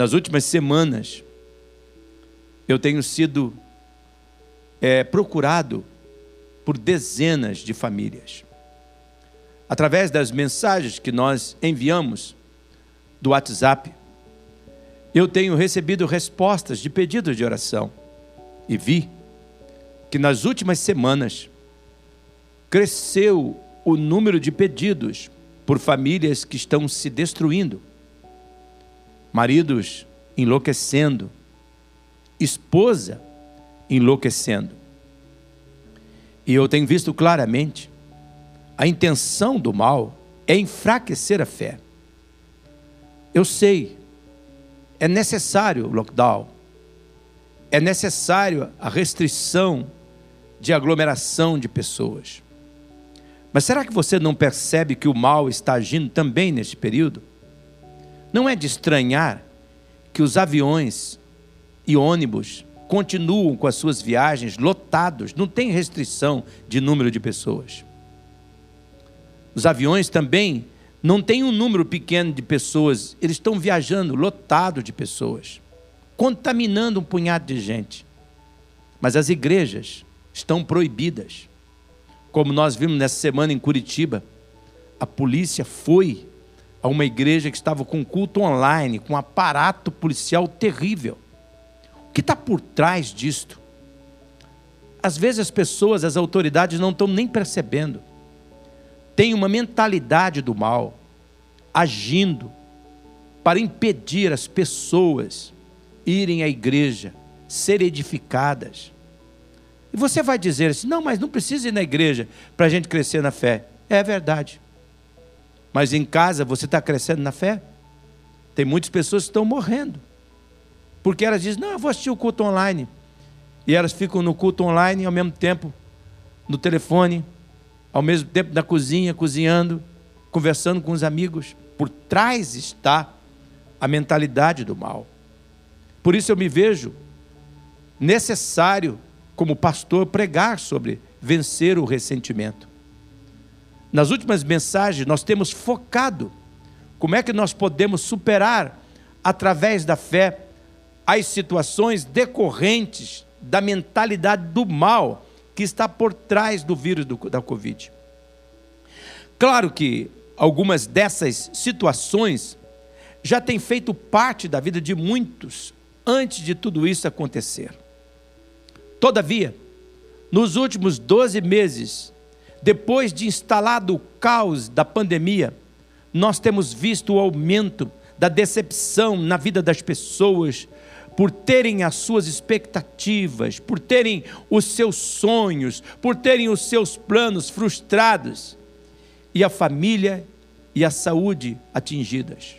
nas últimas semanas, eu tenho sido é, procurado por dezenas de famílias. Através das mensagens que nós enviamos do WhatsApp, eu tenho recebido respostas de pedidos de oração e vi que nas últimas semanas cresceu o número de pedidos por famílias que estão se destruindo, maridos enlouquecendo, esposa enlouquecendo. E eu tenho visto claramente a intenção do mal é enfraquecer a fé. Eu sei, é necessário o lockdown, é necessário a restrição de aglomeração de pessoas. Mas será que você não percebe que o mal está agindo também neste período? Não é de estranhar que os aviões e ônibus continuam com as suas viagens lotados, não tem restrição de número de pessoas. Os aviões também não têm um número pequeno de pessoas, eles estão viajando lotados de pessoas, contaminando um punhado de gente. Mas as igrejas estão proibidas. Como nós vimos nessa semana em Curitiba, a polícia foi a uma igreja que estava com culto online, com um aparato policial terrível. O que está por trás disto? Às vezes as pessoas, as autoridades não estão nem percebendo. Tem uma mentalidade do mal agindo para impedir as pessoas irem à igreja, serem edificadas. E você vai dizer assim: não, mas não precisa ir na igreja para a gente crescer na fé. É verdade. Mas em casa você está crescendo na fé? Tem muitas pessoas que estão morrendo. Porque elas dizem: não, eu vou assistir o culto online. E elas ficam no culto online ao mesmo tempo no telefone, ao mesmo tempo na cozinha, cozinhando, conversando com os amigos. Por trás está a mentalidade do mal. Por isso eu me vejo necessário como pastor, pregar sobre vencer o ressentimento. Nas últimas mensagens, nós temos focado como é que nós podemos superar, através da fé, as situações decorrentes da mentalidade do mal que está por trás do vírus do, da Covid. Claro que algumas dessas situações já têm feito parte da vida de muitos antes de tudo isso acontecer. Todavia, nos últimos 12 meses, depois de instalado o caos da pandemia, nós temos visto o aumento da decepção na vida das pessoas por terem as suas expectativas, por terem os seus sonhos, por terem os seus planos frustrados e a família e a saúde atingidas.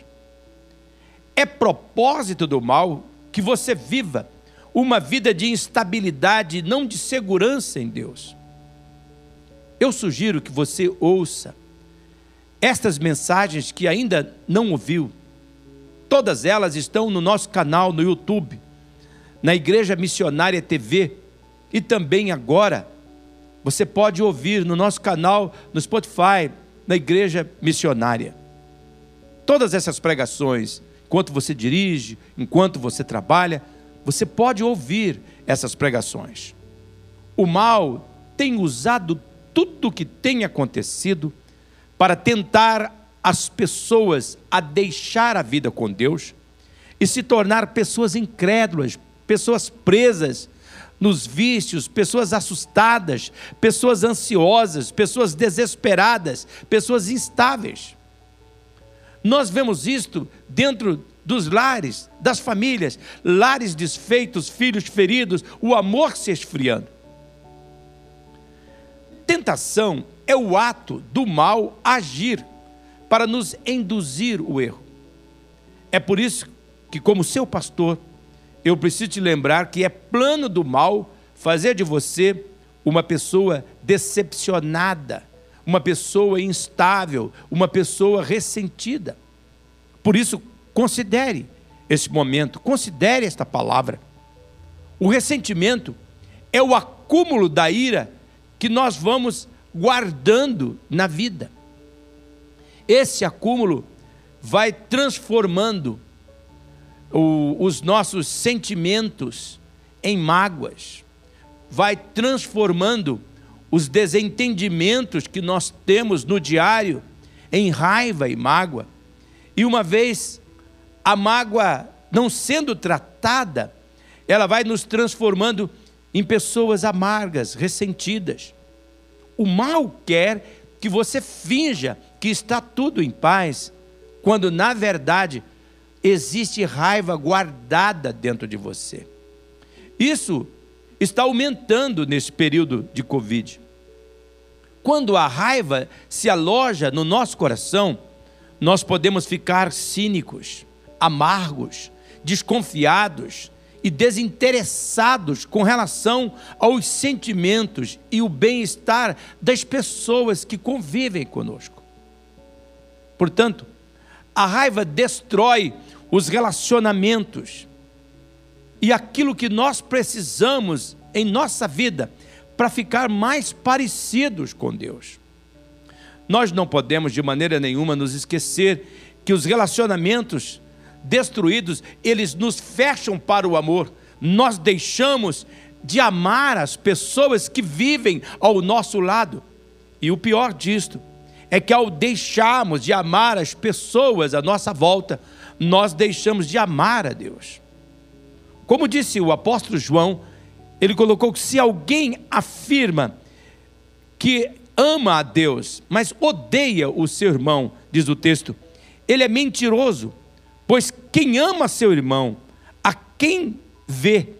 É propósito do mal que você viva uma vida de instabilidade, não de segurança em Deus. Eu sugiro que você ouça estas mensagens que ainda não ouviu. Todas elas estão no nosso canal no YouTube, na Igreja Missionária TV e também agora você pode ouvir no nosso canal no Spotify, na Igreja Missionária. Todas essas pregações, enquanto você dirige, enquanto você trabalha, você pode ouvir essas pregações. O mal tem usado tudo o que tem acontecido para tentar as pessoas a deixar a vida com Deus e se tornar pessoas incrédulas, pessoas presas nos vícios, pessoas assustadas, pessoas ansiosas, pessoas desesperadas, pessoas instáveis. Nós vemos isto dentro dos lares, das famílias, lares desfeitos, filhos feridos, o amor se esfriando. Tentação é o ato do mal agir para nos induzir o erro. É por isso que, como seu pastor, eu preciso te lembrar que é plano do mal fazer de você uma pessoa decepcionada, uma pessoa instável, uma pessoa ressentida. Por isso, Considere esse momento, considere esta palavra. O ressentimento é o acúmulo da ira que nós vamos guardando na vida. Esse acúmulo vai transformando o, os nossos sentimentos em mágoas, vai transformando os desentendimentos que nós temos no diário em raiva e mágoa. E uma vez a mágoa não sendo tratada, ela vai nos transformando em pessoas amargas, ressentidas. O mal quer que você finja que está tudo em paz, quando na verdade existe raiva guardada dentro de você. Isso está aumentando nesse período de Covid. Quando a raiva se aloja no nosso coração, nós podemos ficar cínicos, amargos, desconfiados e desinteressados com relação aos sentimentos e o bem-estar das pessoas que convivem conosco. Portanto, a raiva destrói os relacionamentos e aquilo que nós precisamos em nossa vida para ficar mais parecidos com Deus. Nós não podemos de maneira nenhuma nos esquecer que os relacionamentos destruídos, eles nos fecham para o amor. Nós deixamos de amar as pessoas que vivem ao nosso lado. E o pior disto é que ao deixarmos de amar as pessoas à nossa volta, nós deixamos de amar a Deus. Como disse o apóstolo João, ele colocou que se alguém afirma que ama a Deus, mas odeia o seu irmão, diz o texto, ele é mentiroso, pois quem ama seu irmão, a quem vê,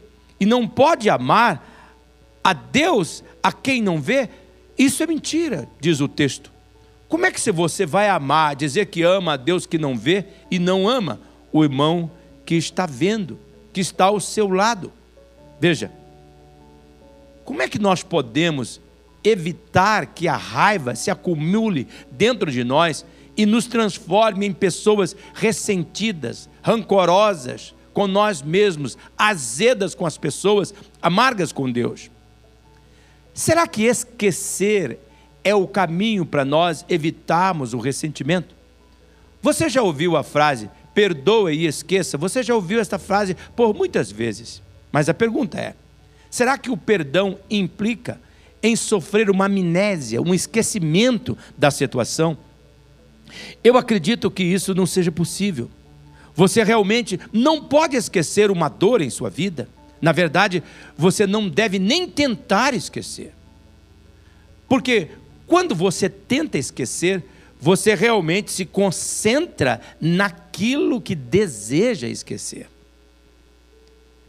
e não pode amar a Deus a quem não vê, isso é mentira, diz o texto. Como é que você vai amar, dizer que ama a Deus que não vê e não ama o irmão que está vendo, que está ao seu lado? Veja, como é que nós podemos evitar que a raiva se acumule dentro de nós e nos transforme em pessoas ressentidas, rancorosas com nós mesmos, azedas com as pessoas, amargas com Deus. Será que esquecer é o caminho para nós evitarmos o ressentimento? Você já ouviu a frase perdoe e esqueça? Você já ouviu esta frase por muitas vezes. Mas a pergunta é: será que o perdão implica em sofrer uma amnésia, um esquecimento da situação? Eu acredito que isso não seja possível. Você realmente não pode esquecer uma dor em sua vida. Na verdade, você não deve nem tentar esquecer. Porque quando você tenta esquecer, você realmente se concentra naquilo que deseja esquecer.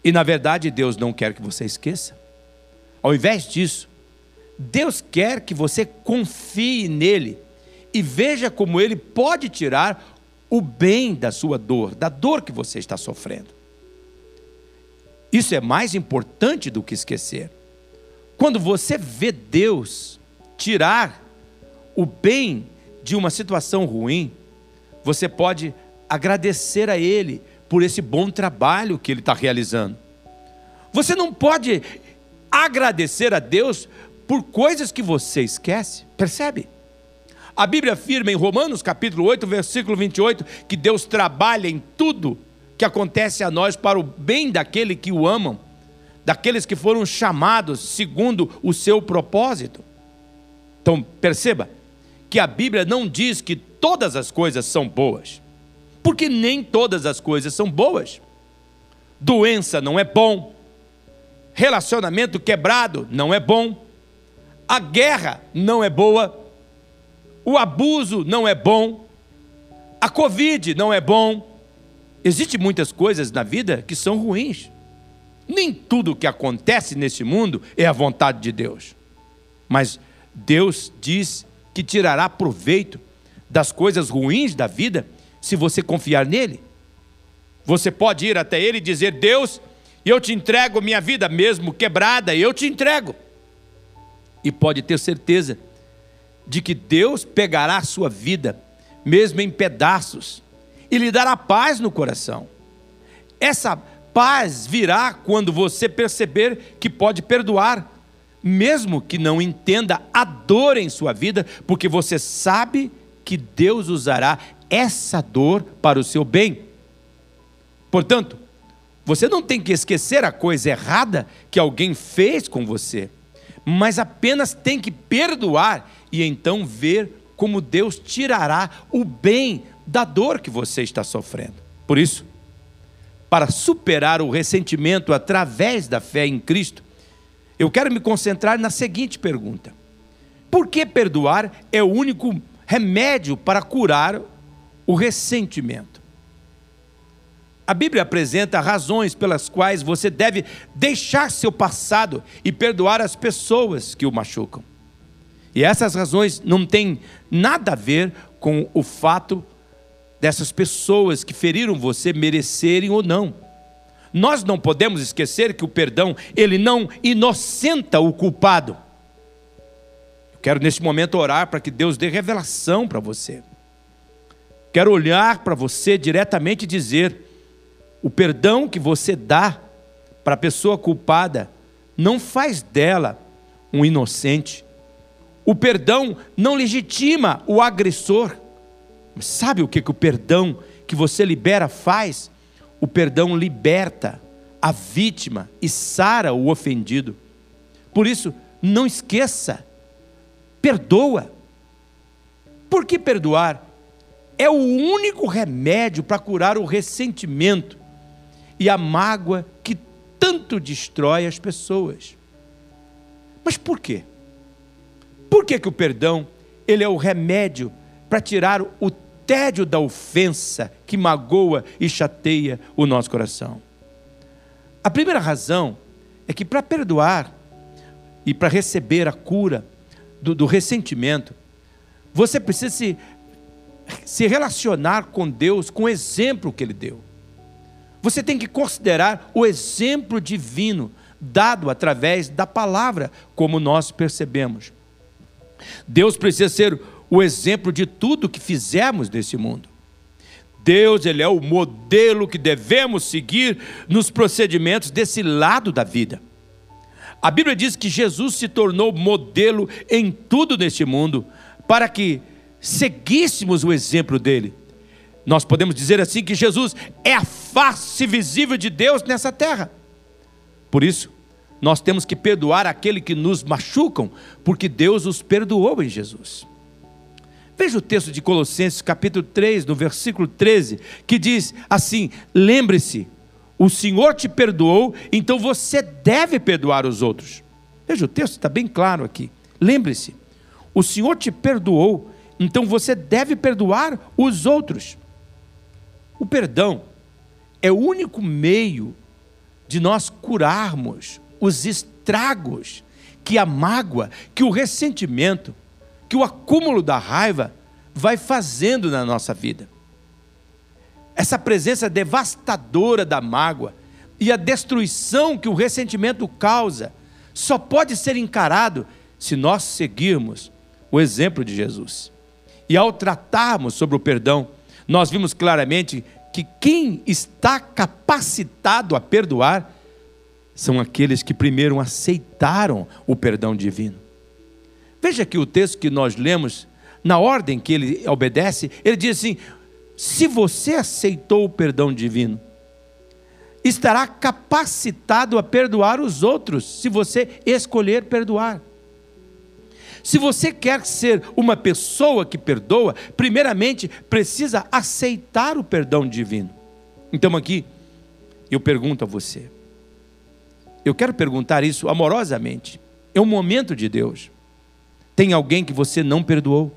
E na verdade, Deus não quer que você esqueça. Ao invés disso, Deus quer que você confie nele e veja como ele pode tirar o bem da sua dor, da dor que você está sofrendo. Isso é mais importante do que esquecer. Quando você vê Deus tirar o bem de uma situação ruim, você pode agradecer a Ele por esse bom trabalho que Ele está realizando. Você não pode agradecer a Deus por coisas que você esquece, percebe? A Bíblia afirma em Romanos capítulo 8, versículo 28, que Deus trabalha em tudo que acontece a nós para o bem daquele que o amam, daqueles que foram chamados segundo o seu propósito. Então, perceba que a Bíblia não diz que todas as coisas são boas, porque nem todas as coisas são boas. Doença não é bom, relacionamento quebrado não é bom, a guerra não é boa, o abuso não é bom, a Covid não é bom. Existem muitas coisas na vida que são ruins. Nem tudo que acontece nesse mundo é a vontade de Deus. Mas Deus diz que tirará proveito das coisas ruins da vida se você confiar nele. Você pode ir até ele e dizer: Deus, eu te entrego minha vida mesmo quebrada, eu te entrego. E pode ter certeza de que Deus pegará a sua vida, mesmo em pedaços, e lhe dará paz no coração. Essa paz virá quando você perceber que pode perdoar, mesmo que não entenda a dor em sua vida, porque você sabe que Deus usará essa dor para o seu bem. Portanto, você não tem que esquecer a coisa errada que alguém fez com você, mas apenas tem que perdoar e então ver como Deus tirará o bem da dor que você está sofrendo. Por isso, para superar o ressentimento através da fé em Cristo, eu quero me concentrar na seguinte pergunta: Por que perdoar é o único remédio para curar o ressentimento? A Bíblia apresenta razões pelas quais você deve deixar seu passado e perdoar as pessoas que o machucam. E essas razões não têm nada a ver com o fato dessas pessoas que feriram você merecerem ou não. Nós não podemos esquecer que o perdão, ele não inocenta o culpado. Eu quero neste momento orar para que Deus dê revelação para você. Quero olhar para você diretamente e dizer: o perdão que você dá para a pessoa culpada não faz dela um inocente. O perdão não legitima o agressor. Mas sabe o que, que o perdão que você libera faz? O perdão liberta a vítima e sara o ofendido. Por isso, não esqueça, perdoa. Por que perdoar? É o único remédio para curar o ressentimento e a mágoa que tanto destrói as pessoas. Mas por quê? Por que, que o perdão ele é o remédio para tirar o tédio da ofensa que magoa e chateia o nosso coração. A primeira razão é que para perdoar e para receber a cura do, do, ressentimento, você precisa se, se relacionar com Deus com o exemplo que Ele deu. Você tem que considerar o exemplo divino dado através da palavra, como nós percebemos. Deus precisa ser o exemplo de tudo que fizemos nesse mundo. Deus, ele é o modelo que devemos seguir nos procedimentos desse lado da vida. A Bíblia diz que Jesus se tornou modelo em tudo neste mundo para que seguíssemos o exemplo dele. Nós podemos dizer assim que Jesus é a face visível de Deus nessa terra. Por isso, nós temos que perdoar aquele que nos machucam, porque Deus os perdoou em Jesus. Veja o texto de Colossenses, capítulo 3, no versículo 13, que diz assim: Lembre-se, o Senhor te perdoou, então você deve perdoar os outros. Veja, o texto está bem claro aqui. Lembre-se, o Senhor te perdoou, então você deve perdoar os outros. O perdão é o único meio de nós curarmos os estragos que a mágoa, que o ressentimento, que o acúmulo da raiva vai fazendo na nossa vida. Essa presença devastadora da mágoa e a destruição que o ressentimento causa só pode ser encarado se nós seguirmos o exemplo de Jesus. E ao tratarmos sobre o perdão, nós vimos claramente que quem está capacitado a perdoar são aqueles que primeiro aceitaram o perdão divino. Veja que o texto que nós lemos, na ordem que ele obedece, ele diz assim: se você aceitou o perdão divino, estará capacitado a perdoar os outros, se você escolher perdoar. Se você quer ser uma pessoa que perdoa, primeiramente precisa aceitar o perdão divino. Então aqui, eu pergunto a você, eu quero perguntar isso amorosamente, é um momento de Deus. Tem alguém que você não perdoou?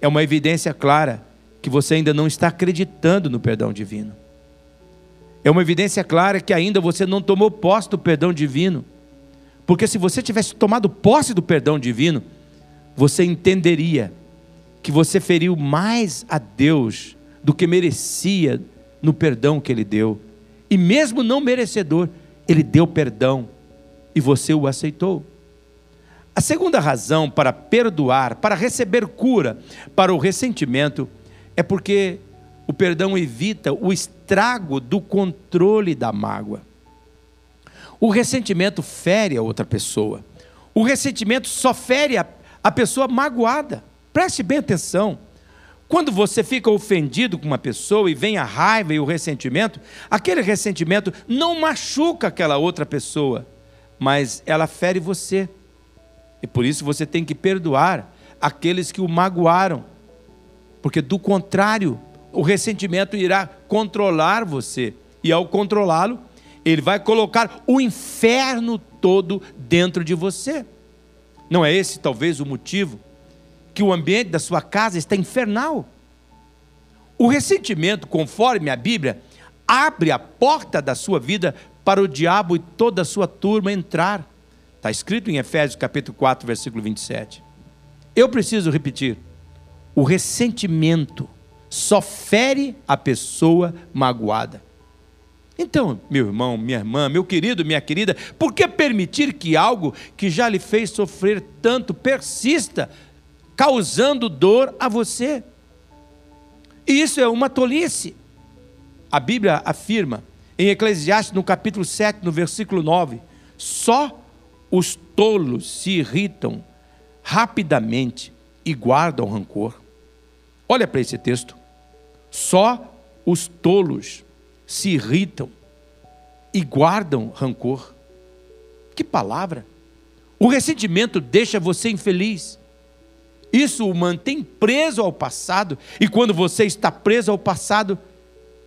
É uma evidência clara que você ainda não está acreditando no perdão divino. É uma evidência clara que ainda você não tomou posse do perdão divino. Porque se você tivesse tomado posse do perdão divino, você entenderia que você feriu mais a Deus do que merecia no perdão que Ele deu. E mesmo não merecedor, Ele deu perdão e você o aceitou. A segunda razão para perdoar, para receber cura para o ressentimento, é porque o perdão evita o estrago do controle da mágoa. O ressentimento fere a outra pessoa. O ressentimento só fere a, a pessoa magoada. Preste bem atenção. Quando você fica ofendido com uma pessoa e vem a raiva e o ressentimento, aquele ressentimento não machuca aquela outra pessoa, mas ela fere você. E por isso você tem que perdoar aqueles que o magoaram, porque do contrário, o ressentimento irá controlar você, e ao controlá-lo, ele vai colocar o inferno todo dentro de você. Não é esse talvez o motivo que o ambiente da sua casa está infernal? O ressentimento, conforme a Bíblia, abre a porta da sua vida para o diabo e toda a sua turma entrar. Está escrito em Efésios capítulo 4, versículo 27. Eu preciso repetir: o ressentimento só fere a pessoa magoada. Então, meu irmão, minha irmã, meu querido, minha querida, por que permitir que algo que já lhe fez sofrer tanto persista, causando dor a você? E isso é uma tolice. A Bíblia afirma, em Eclesiastes, no capítulo 7, no versículo 9: só os tolos se irritam rapidamente e guardam rancor. Olha para esse texto. Só os tolos se irritam e guardam rancor. Que palavra! O ressentimento deixa você infeliz. Isso o mantém preso ao passado, e quando você está preso ao passado,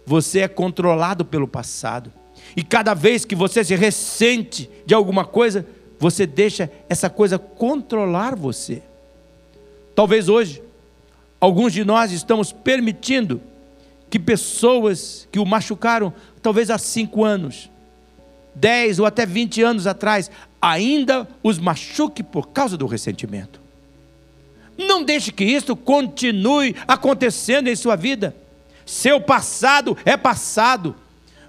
você é controlado pelo passado. E cada vez que você se ressente de alguma coisa, você deixa essa coisa controlar você. Talvez hoje, alguns de nós estamos permitindo que pessoas que o machucaram, talvez há cinco anos, dez ou até vinte anos atrás, ainda os machuque por causa do ressentimento. Não deixe que isso continue acontecendo em sua vida. Seu passado é passado.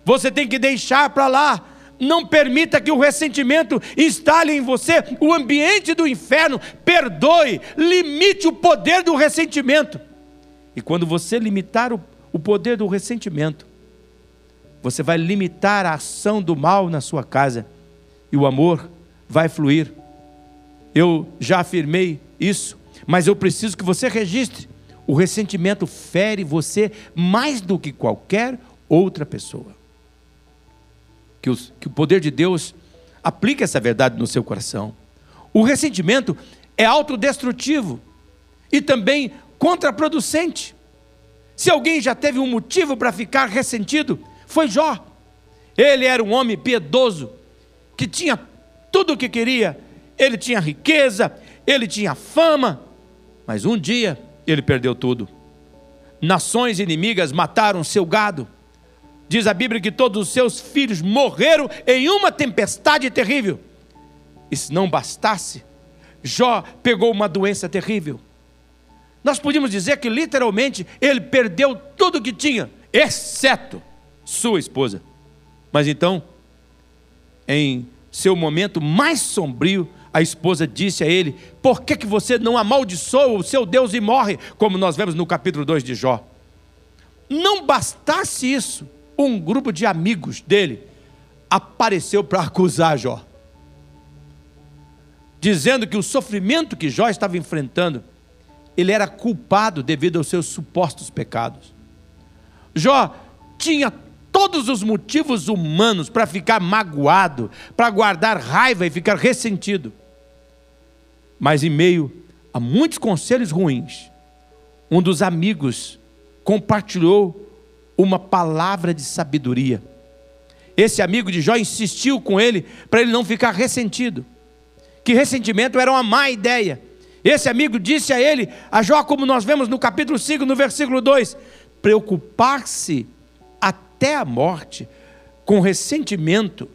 Você tem que deixar para lá. Não permita que o ressentimento instale em você o ambiente do inferno. Perdoe, limite o poder do ressentimento. E quando você limitar o o poder do ressentimento. Você vai limitar a ação do mal na sua casa e o amor vai fluir. Eu já afirmei isso, mas eu preciso que você registre. O ressentimento fere você mais do que qualquer outra pessoa. Que, os, que o poder de Deus aplique essa verdade no seu coração. O ressentimento é autodestrutivo e também contraproducente. Se alguém já teve um motivo para ficar ressentido, foi Jó. Ele era um homem piedoso, que tinha tudo o que queria. Ele tinha riqueza, ele tinha fama, mas um dia ele perdeu tudo. Nações inimigas mataram seu gado. Diz a Bíblia que todos os seus filhos morreram em uma tempestade terrível. E se não bastasse, Jó pegou uma doença terrível. Nós podíamos dizer que literalmente ele perdeu tudo que tinha, exceto sua esposa. Mas então, em seu momento mais sombrio, a esposa disse a ele: Por que, que você não amaldiçoa o seu Deus e morre? Como nós vemos no capítulo 2 de Jó. Não bastasse isso, um grupo de amigos dele apareceu para acusar Jó, dizendo que o sofrimento que Jó estava enfrentando ele era culpado devido aos seus supostos pecados. Jó tinha todos os motivos humanos para ficar magoado, para guardar raiva e ficar ressentido. Mas em meio a muitos conselhos ruins, um dos amigos compartilhou uma palavra de sabedoria. Esse amigo de Jó insistiu com ele para ele não ficar ressentido, que ressentimento era uma má ideia esse amigo disse a ele, a Jó, como nós vemos no capítulo 5, no versículo 2: preocupar-se até a morte com ressentimento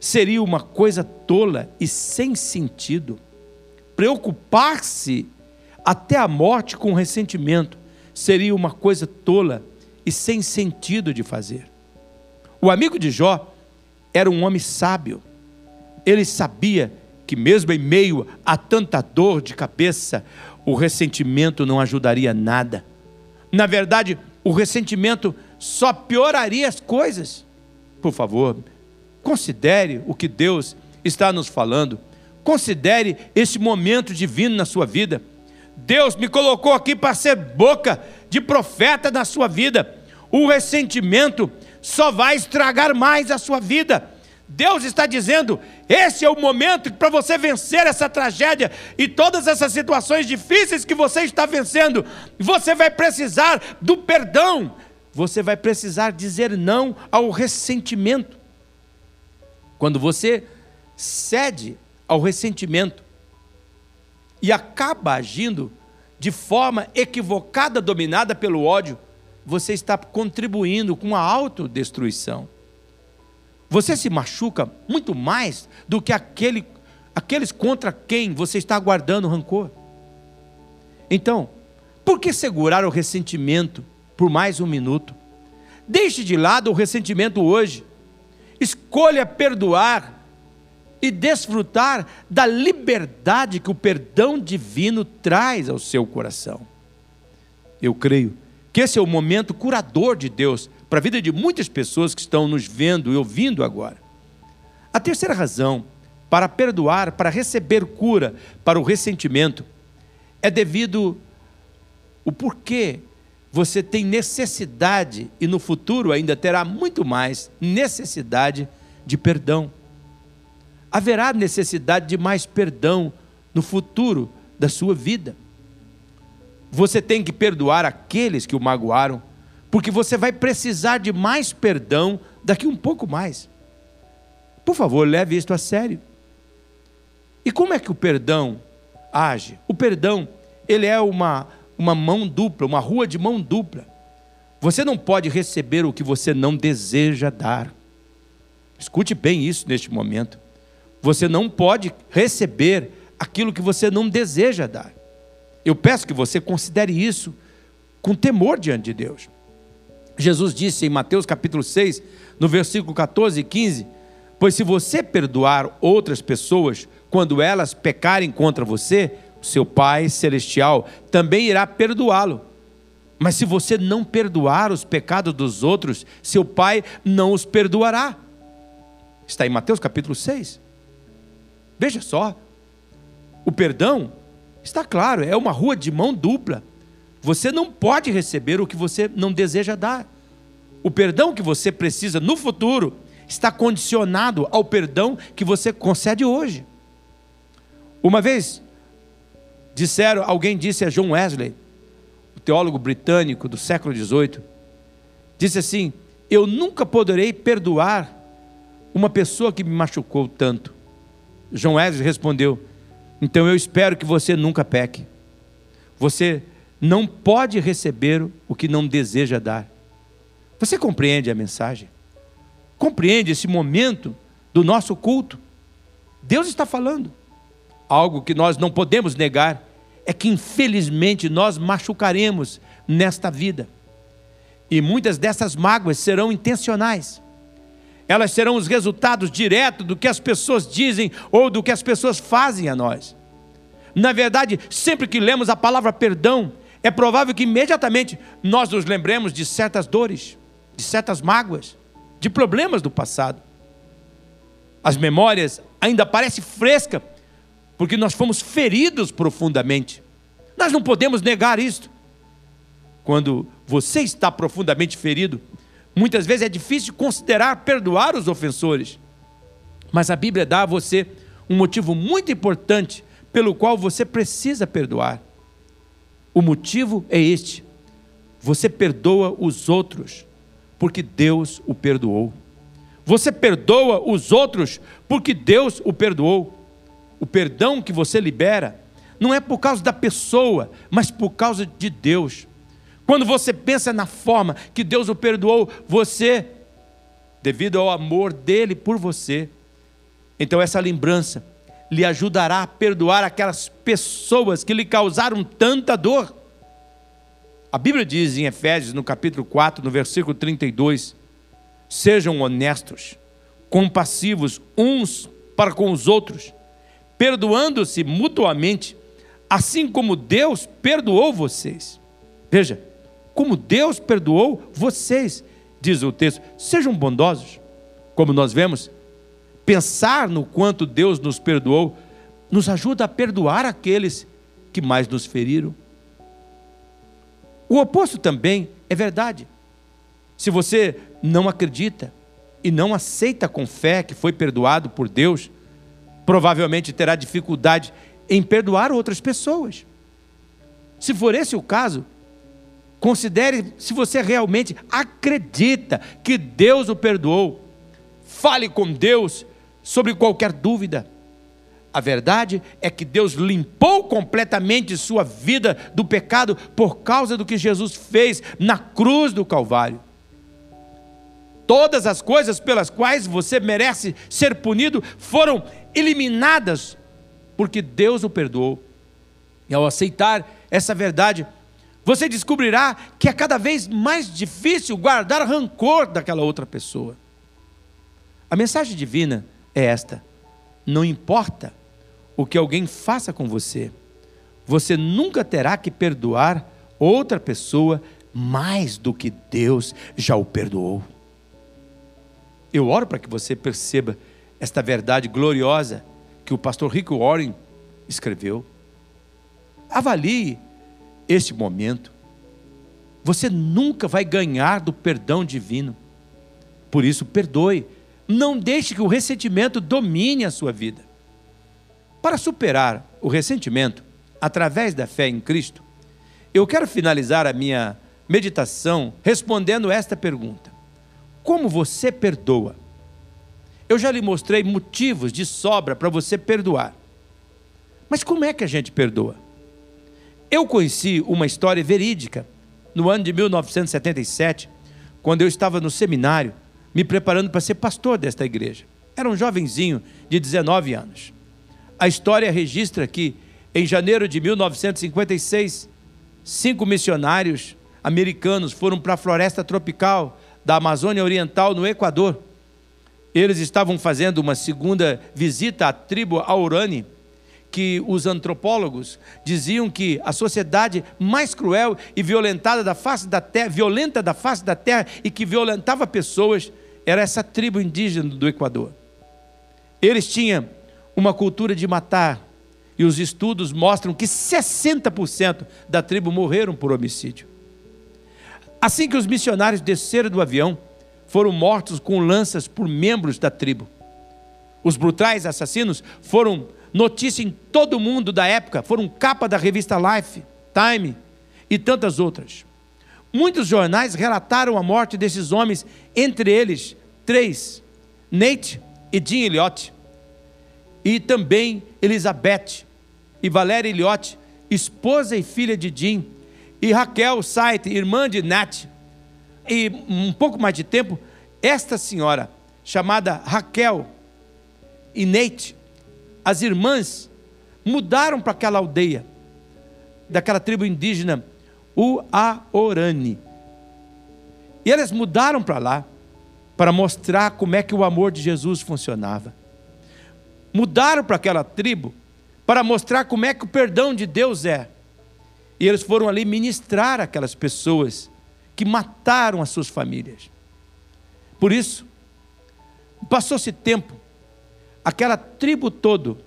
seria uma coisa tola e sem sentido. Preocupar-se até a morte com ressentimento seria uma coisa tola e sem sentido de fazer. O amigo de Jó era um homem sábio. Ele sabia que, mesmo em meio a tanta dor de cabeça, o ressentimento não ajudaria nada. Na verdade, o ressentimento só pioraria as coisas. Por favor, considere o que Deus está nos falando. Considere esse momento divino na sua vida. Deus me colocou aqui para ser boca de profeta na sua vida. O ressentimento só vai estragar mais a sua vida. Deus está dizendo: esse é o momento para você vencer essa tragédia e todas essas situações difíceis que você está vencendo. Você vai precisar do perdão, você vai precisar dizer não ao ressentimento. Quando você cede ao ressentimento e acaba agindo de forma equivocada, dominada pelo ódio, você está contribuindo com a autodestruição. Você se machuca muito mais do que aquele, aqueles contra quem você está guardando rancor. Então, por que segurar o ressentimento por mais um minuto? Deixe de lado o ressentimento hoje. Escolha perdoar e desfrutar da liberdade que o perdão divino traz ao seu coração. Eu creio que esse é o momento curador de Deus para a vida de muitas pessoas que estão nos vendo e ouvindo agora. A terceira razão para perdoar, para receber cura para o ressentimento, é devido o porquê você tem necessidade e no futuro ainda terá muito mais necessidade de perdão haverá necessidade de mais perdão no futuro da sua vida. Você tem que perdoar aqueles que o magoaram, porque você vai precisar de mais perdão daqui um pouco mais. Por favor, leve isto a sério. E como é que o perdão age? O perdão, ele é uma, uma mão dupla, uma rua de mão dupla. Você não pode receber o que você não deseja dar. Escute bem isso neste momento. Você não pode receber aquilo que você não deseja dar. Eu peço que você considere isso com temor diante de Deus. Jesus disse em Mateus capítulo 6, no versículo 14 e 15: Pois se você perdoar outras pessoas quando elas pecarem contra você, seu Pai celestial também irá perdoá-lo. Mas se você não perdoar os pecados dos outros, seu Pai não os perdoará. Está em Mateus capítulo 6. Veja só, o perdão está claro, é uma rua de mão dupla. Você não pode receber o que você não deseja dar. O perdão que você precisa no futuro está condicionado ao perdão que você concede hoje. Uma vez disseram, alguém disse a John Wesley, o teólogo britânico do século XVIII, disse assim: Eu nunca poderei perdoar uma pessoa que me machucou tanto. João Wesley respondeu: Então eu espero que você nunca peque. Você não pode receber o que não deseja dar. Você compreende a mensagem? Compreende esse momento do nosso culto? Deus está falando. Algo que nós não podemos negar é que, infelizmente, nós machucaremos nesta vida. E muitas dessas mágoas serão intencionais elas serão os resultados diretos do que as pessoas dizem ou do que as pessoas fazem a nós. Na verdade, sempre que lemos a palavra perdão, é provável que imediatamente nós nos lembremos de certas dores, de certas mágoas, de problemas do passado. As memórias ainda parecem frescas, porque nós fomos feridos profundamente. Nós não podemos negar isto. Quando você está profundamente ferido, Muitas vezes é difícil considerar perdoar os ofensores. Mas a Bíblia dá a você um motivo muito importante pelo qual você precisa perdoar. O motivo é este: você perdoa os outros porque Deus o perdoou. Você perdoa os outros porque Deus o perdoou. O perdão que você libera não é por causa da pessoa, mas por causa de Deus. Quando você pensa na forma que Deus o perdoou, você, devido ao amor dele por você, então essa lembrança lhe ajudará a perdoar aquelas pessoas que lhe causaram tanta dor. A Bíblia diz em Efésios, no capítulo 4, no versículo 32, sejam honestos, compassivos uns para com os outros, perdoando-se mutuamente, assim como Deus perdoou vocês. Veja, como Deus perdoou vocês, diz o texto. Sejam bondosos, como nós vemos. Pensar no quanto Deus nos perdoou nos ajuda a perdoar aqueles que mais nos feriram. O oposto também é verdade. Se você não acredita e não aceita com fé que foi perdoado por Deus, provavelmente terá dificuldade em perdoar outras pessoas. Se for esse o caso, considere se você realmente acredita que Deus o perdoou. Fale com Deus sobre qualquer dúvida. A verdade é que Deus limpou completamente sua vida do pecado por causa do que Jesus fez na cruz do Calvário. Todas as coisas pelas quais você merece ser punido foram eliminadas porque Deus o perdoou. E ao aceitar essa verdade, você descobrirá que é cada vez mais difícil guardar rancor daquela outra pessoa. A mensagem divina é esta: não importa o que alguém faça com você, você nunca terá que perdoar outra pessoa mais do que Deus já o perdoou. Eu oro para que você perceba esta verdade gloriosa que o pastor Rick Warren escreveu. Avalie este momento. Você nunca vai ganhar do perdão divino. Por isso, perdoe. Não deixe que o ressentimento domine a sua vida. Para superar o ressentimento através da fé em Cristo, eu quero finalizar a minha meditação respondendo esta pergunta: Como você perdoa? Eu já lhe mostrei motivos de sobra para você perdoar. Mas como é que a gente perdoa? Eu conheci uma história verídica no ano de 1977, quando eu estava no seminário, me preparando para ser pastor desta igreja. Era um jovenzinho de 19 anos. A história registra que, em janeiro de 1956, cinco missionários americanos foram para a floresta tropical da Amazônia Oriental, no Equador. Eles estavam fazendo uma segunda visita à tribo Aurani, que os antropólogos diziam que a sociedade mais cruel e violentada da face da terra, violenta da face da terra e que violentava pessoas era essa tribo indígena do Equador. Eles tinham uma cultura de matar. E os estudos mostram que 60% da tribo morreram por homicídio. Assim que os missionários desceram do avião, foram mortos com lanças por membros da tribo. Os brutais assassinos foram notícia em todo o mundo da época, foram capa da revista Life, Time e tantas outras. Muitos jornais relataram a morte desses homens, entre eles três: Nate e Jim Elliot e também Elizabeth e Valéria Iliotti, esposa e filha de Jim, e Raquel Sait, irmã de Nat. E um pouco mais de tempo, esta senhora, chamada Raquel e Nate, as irmãs, mudaram para aquela aldeia, daquela tribo indígena, o Aorani. E elas mudaram para lá, para mostrar como é que o amor de Jesus funcionava mudaram para aquela tribo para mostrar como é que o perdão de Deus é. E eles foram ali ministrar aquelas pessoas que mataram as suas famílias. Por isso, passou-se tempo, aquela tribo todo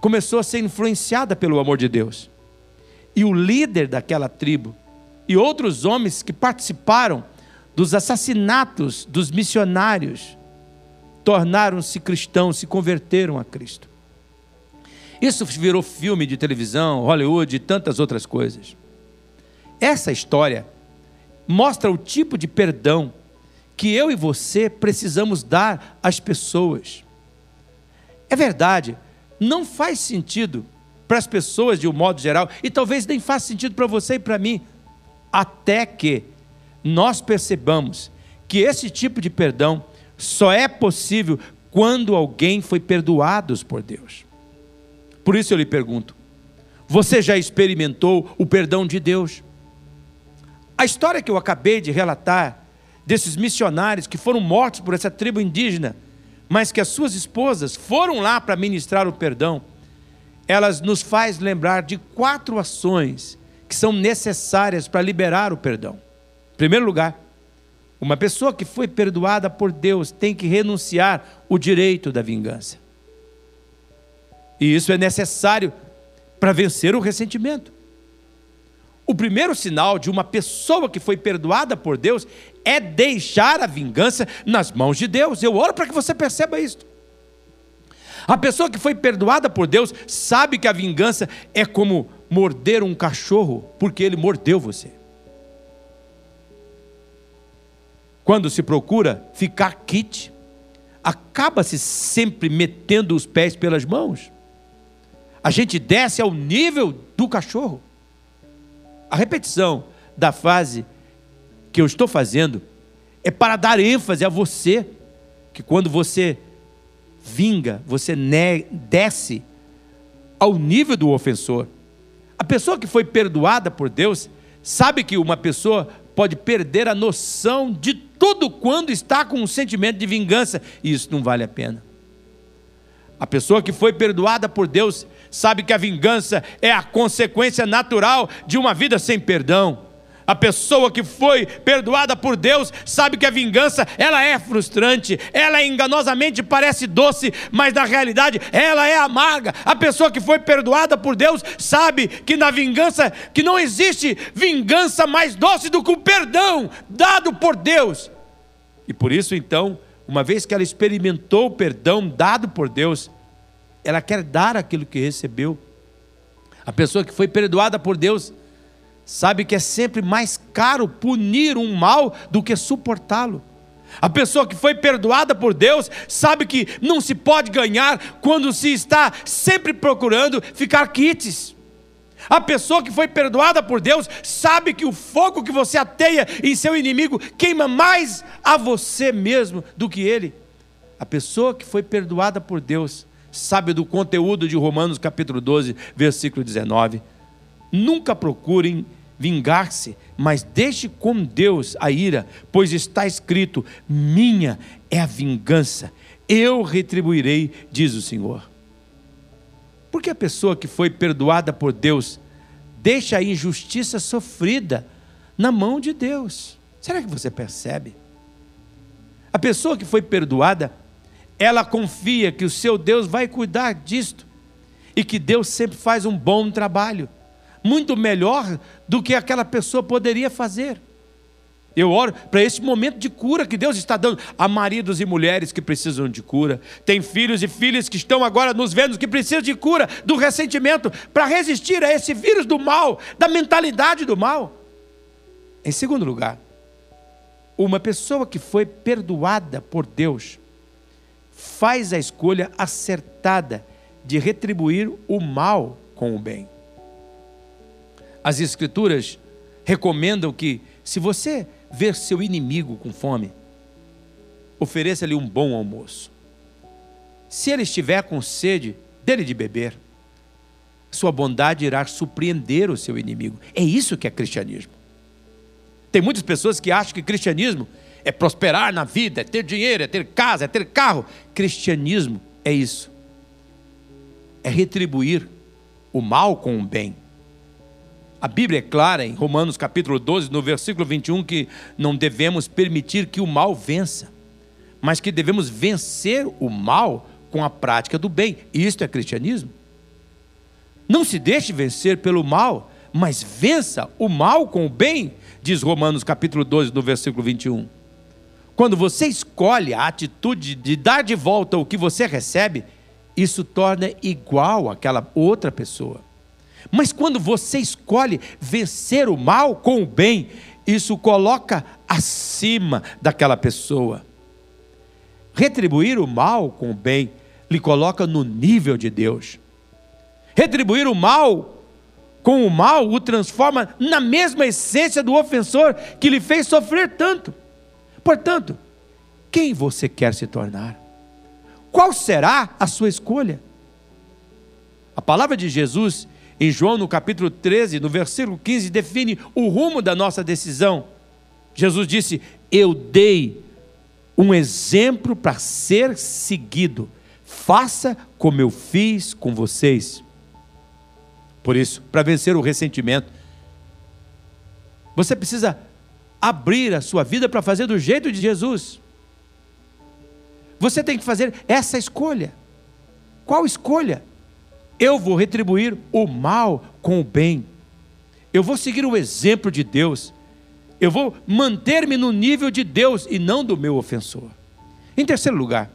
começou a ser influenciada pelo amor de Deus. E o líder daquela tribo e outros homens que participaram dos assassinatos dos missionários tornaram-se cristãos, se converteram a Cristo. Isso virou filme de televisão, Hollywood e tantas outras coisas. Essa história mostra o tipo de perdão que eu e você precisamos dar às pessoas. É verdade, não faz sentido para as pessoas de um modo geral, e talvez nem faça sentido para você e para mim, até que nós percebamos que esse tipo de perdão só é possível quando alguém foi perdoado por Deus. Por isso eu lhe pergunto: você já experimentou o perdão de Deus? A história que eu acabei de relatar desses missionários que foram mortos por essa tribo indígena, mas que as suas esposas foram lá para ministrar o perdão, elas nos faz lembrar de quatro ações que são necessárias para liberar o perdão. Em primeiro lugar, uma pessoa que foi perdoada por Deus tem que renunciar o direito da vingança. E isso é necessário para vencer o ressentimento. O primeiro sinal de uma pessoa que foi perdoada por Deus é deixar a vingança nas mãos de Deus. Eu oro para que você perceba isso. A pessoa que foi perdoada por Deus sabe que a vingança é como morder um cachorro, porque ele mordeu você. Quando se procura ficar quite, acaba-se sempre metendo os pés pelas mãos. A gente desce ao nível do cachorro. A repetição da frase que eu estou fazendo é para dar ênfase a você, que quando você vinga, você desce ao nível do ofensor. A pessoa que foi perdoada por Deus sabe que uma pessoa pode perder a noção de tudo quando está com um sentimento de vingança, e isso não vale a pena. A pessoa que foi perdoada por Deus sabe que a vingança é a consequência natural de uma vida sem perdão. A pessoa que foi perdoada por Deus sabe que a vingança ela é frustrante, ela enganosamente parece doce, mas na realidade ela é amarga. A pessoa que foi perdoada por Deus sabe que na vingança que não existe vingança mais doce do que o perdão dado por Deus. E por isso então, uma vez que ela experimentou o perdão dado por Deus, ela quer dar aquilo que recebeu. A pessoa que foi perdoada por Deus sabe que é sempre mais caro punir um mal do que suportá-lo. A pessoa que foi perdoada por Deus sabe que não se pode ganhar quando se está sempre procurando ficar quites. A pessoa que foi perdoada por Deus sabe que o fogo que você ateia em seu inimigo queima mais a você mesmo do que ele. A pessoa que foi perdoada por Deus sabe do conteúdo de Romanos capítulo 12, versículo 19. Nunca procurem vingar-se, mas deixe com Deus a ira, pois está escrito: minha é a vingança, eu retribuirei, diz o Senhor. Porque a pessoa que foi perdoada por Deus deixa a injustiça sofrida na mão de Deus. Será que você percebe? A pessoa que foi perdoada, ela confia que o seu Deus vai cuidar disto e que Deus sempre faz um bom trabalho muito melhor do que aquela pessoa poderia fazer. Eu oro para esse momento de cura que Deus está dando a maridos e mulheres que precisam de cura. Tem filhos e filhas que estão agora nos vendo que precisam de cura do ressentimento para resistir a esse vírus do mal, da mentalidade do mal. Em segundo lugar, uma pessoa que foi perdoada por Deus faz a escolha acertada de retribuir o mal com o bem. As Escrituras recomendam que, se você ver seu inimigo com fome, ofereça-lhe um bom almoço. Se ele estiver com sede, dele de beber. Sua bondade irá surpreender o seu inimigo. É isso que é cristianismo. Tem muitas pessoas que acham que cristianismo é prosperar na vida, é ter dinheiro, é ter casa, é ter carro. Cristianismo é isso. É retribuir o mal com o bem. A Bíblia é clara em Romanos capítulo 12, no versículo 21, que não devemos permitir que o mal vença, mas que devemos vencer o mal com a prática do bem. Isto é cristianismo. Não se deixe vencer pelo mal, mas vença o mal com o bem, diz Romanos capítulo 12, no versículo 21. Quando você escolhe a atitude de dar de volta o que você recebe, isso torna igual aquela outra pessoa. Mas quando você escolhe vencer o mal com o bem, isso coloca acima daquela pessoa. Retribuir o mal com o bem lhe coloca no nível de Deus. Retribuir o mal com o mal o transforma na mesma essência do ofensor que lhe fez sofrer tanto. Portanto, quem você quer se tornar? Qual será a sua escolha? A palavra de Jesus em João, no capítulo 13, no versículo 15, define o rumo da nossa decisão. Jesus disse: Eu dei um exemplo para ser seguido. Faça como eu fiz com vocês. Por isso, para vencer o ressentimento, você precisa abrir a sua vida para fazer do jeito de Jesus. Você tem que fazer essa escolha. Qual escolha? Eu vou retribuir o mal com o bem. Eu vou seguir o exemplo de Deus. Eu vou manter-me no nível de Deus e não do meu ofensor. Em terceiro lugar,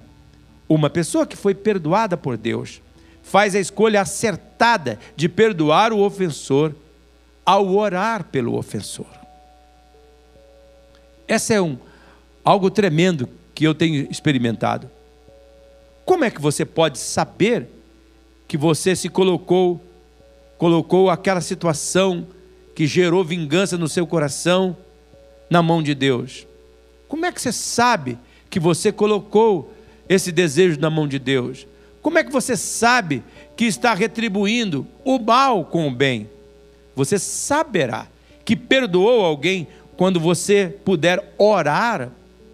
uma pessoa que foi perdoada por Deus faz a escolha acertada de perdoar o ofensor ao orar pelo ofensor. Essa é um algo tremendo que eu tenho experimentado. Como é que você pode saber que você se colocou colocou aquela situação que gerou vingança no seu coração na mão de Deus? Como é que você sabe que você colocou esse desejo na mão de Deus? Como é que você sabe que está retribuindo o mal com o bem? Você saberá que perdoou alguém quando você puder orar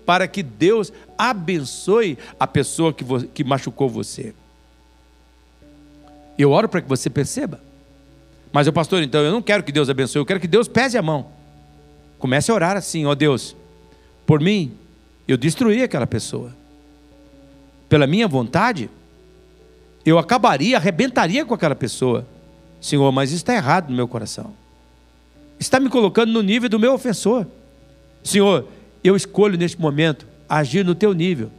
para que Deus abençoe a pessoa que, que machucou você. Eu oro para que você perceba. Mas o pastor, então, eu não quero que Deus abençoe, eu quero que Deus pese a mão. Comece a orar assim, ó oh Deus, por mim, eu destruí aquela pessoa. Pela minha vontade, eu acabaria, arrebentaria com aquela pessoa. Senhor, mas isso está errado no meu coração. Está me colocando no nível do meu ofensor. Senhor, eu escolho neste momento agir no teu nível.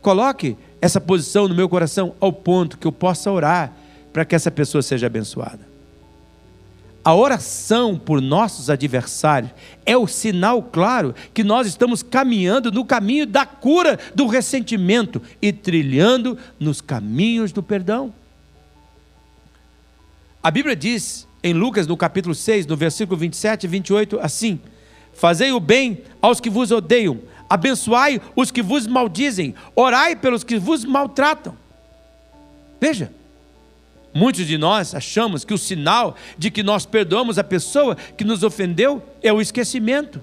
Coloque essa posição no meu coração ao ponto que eu possa orar para que essa pessoa seja abençoada. A oração por nossos adversários é o sinal claro que nós estamos caminhando no caminho da cura do ressentimento e trilhando nos caminhos do perdão. A Bíblia diz em Lucas, no capítulo 6, no versículo 27 e 28, assim: Fazei o bem aos que vos odeiam, abençoai os que vos maldizem, orai pelos que vos maltratam. Veja, Muitos de nós achamos que o sinal de que nós perdoamos a pessoa que nos ofendeu é o esquecimento.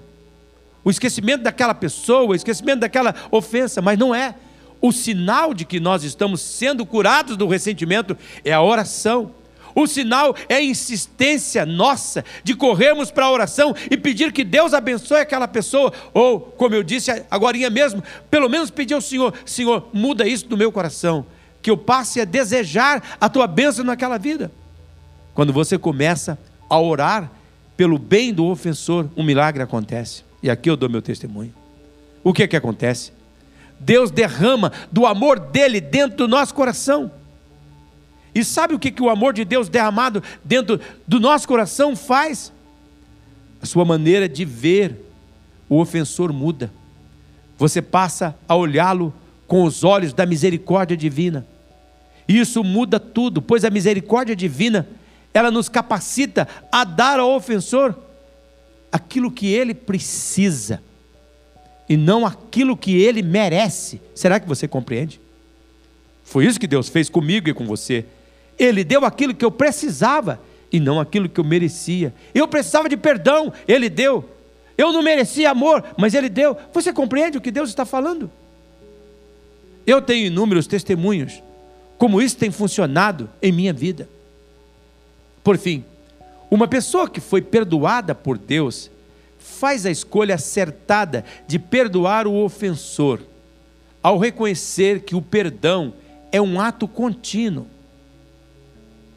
O esquecimento daquela pessoa, o esquecimento daquela ofensa, mas não é. O sinal de que nós estamos sendo curados do ressentimento é a oração. O sinal é a insistência nossa de corrermos para a oração e pedir que Deus abençoe aquela pessoa, ou, como eu disse agora mesmo, pelo menos pedir ao Senhor: Senhor, muda isso do meu coração que eu passe a desejar a tua bênção naquela vida. Quando você começa a orar pelo bem do ofensor, um milagre acontece. E aqui eu dou meu testemunho. O que é que acontece? Deus derrama do amor dele dentro do nosso coração. E sabe o que, que o amor de Deus derramado dentro do nosso coração faz? A sua maneira de ver o ofensor muda. Você passa a olhá-lo com os olhos da misericórdia divina. Isso muda tudo, pois a misericórdia divina, ela nos capacita a dar ao ofensor aquilo que ele precisa e não aquilo que ele merece. Será que você compreende? Foi isso que Deus fez comigo e com você. Ele deu aquilo que eu precisava e não aquilo que eu merecia. Eu precisava de perdão, ele deu. Eu não merecia amor, mas ele deu. Você compreende o que Deus está falando? Eu tenho inúmeros testemunhos como isso tem funcionado em minha vida. Por fim, uma pessoa que foi perdoada por Deus faz a escolha acertada de perdoar o ofensor, ao reconhecer que o perdão é um ato contínuo.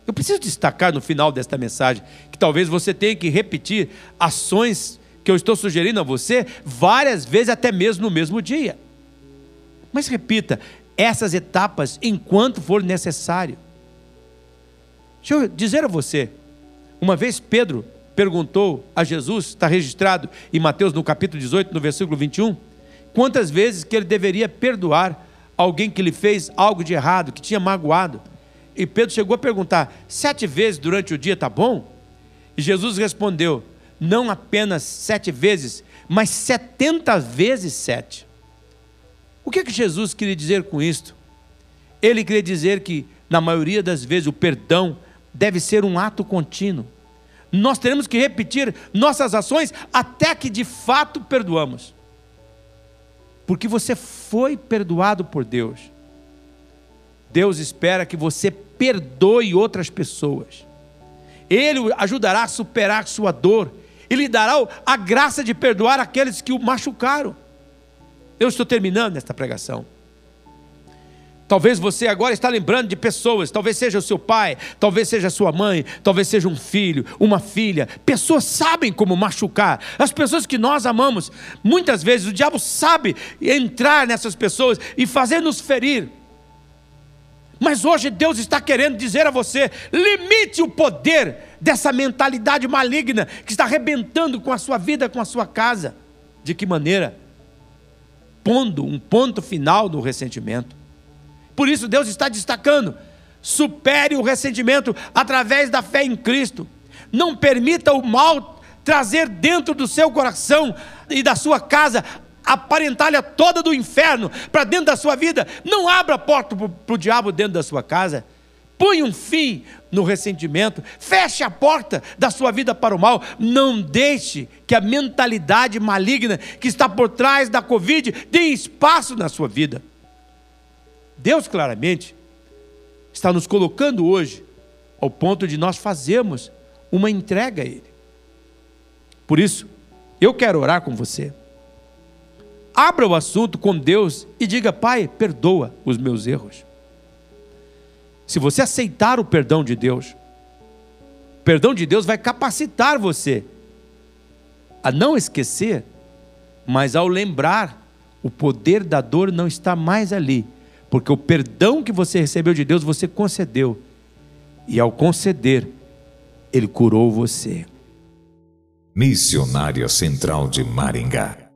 Eu preciso destacar no final desta mensagem que talvez você tenha que repetir ações que eu estou sugerindo a você várias vezes, até mesmo no mesmo dia. Mas repita, essas etapas enquanto for necessário. Deixa eu dizer a você, uma vez Pedro perguntou a Jesus, está registrado em Mateus no capítulo 18, no versículo 21, quantas vezes que ele deveria perdoar alguém que lhe fez algo de errado, que tinha magoado. E Pedro chegou a perguntar: sete vezes durante o dia está bom? E Jesus respondeu: não apenas sete vezes, mas setenta vezes sete. O que, é que Jesus queria dizer com isto? Ele queria dizer que, na maioria das vezes, o perdão deve ser um ato contínuo. Nós teremos que repetir nossas ações até que de fato perdoamos. Porque você foi perdoado por Deus. Deus espera que você perdoe outras pessoas. Ele ajudará a superar sua dor e lhe dará a graça de perdoar aqueles que o machucaram. Eu estou terminando esta pregação. Talvez você agora está lembrando de pessoas, talvez seja o seu pai, talvez seja a sua mãe, talvez seja um filho, uma filha. Pessoas sabem como machucar. As pessoas que nós amamos, muitas vezes o diabo sabe entrar nessas pessoas e fazer nos ferir. Mas hoje Deus está querendo dizer a você: limite o poder dessa mentalidade maligna que está arrebentando com a sua vida, com a sua casa. De que maneira? Pondo um ponto final no ressentimento. Por isso Deus está destacando: supere o ressentimento através da fé em Cristo. Não permita o mal trazer dentro do seu coração e da sua casa a parentalha toda do inferno para dentro da sua vida. Não abra a porta para o diabo dentro da sua casa. Põe um fim no ressentimento, feche a porta da sua vida para o mal. Não deixe que a mentalidade maligna que está por trás da Covid tenha espaço na sua vida. Deus claramente está nos colocando hoje ao ponto de nós fazermos uma entrega a Ele. Por isso, eu quero orar com você. Abra o assunto com Deus e diga: Pai, perdoa os meus erros. Se você aceitar o perdão de Deus, o perdão de Deus vai capacitar você a não esquecer, mas ao lembrar, o poder da dor não está mais ali, porque o perdão que você recebeu de Deus, você concedeu, e ao conceder, Ele curou você. Missionária Central de Maringá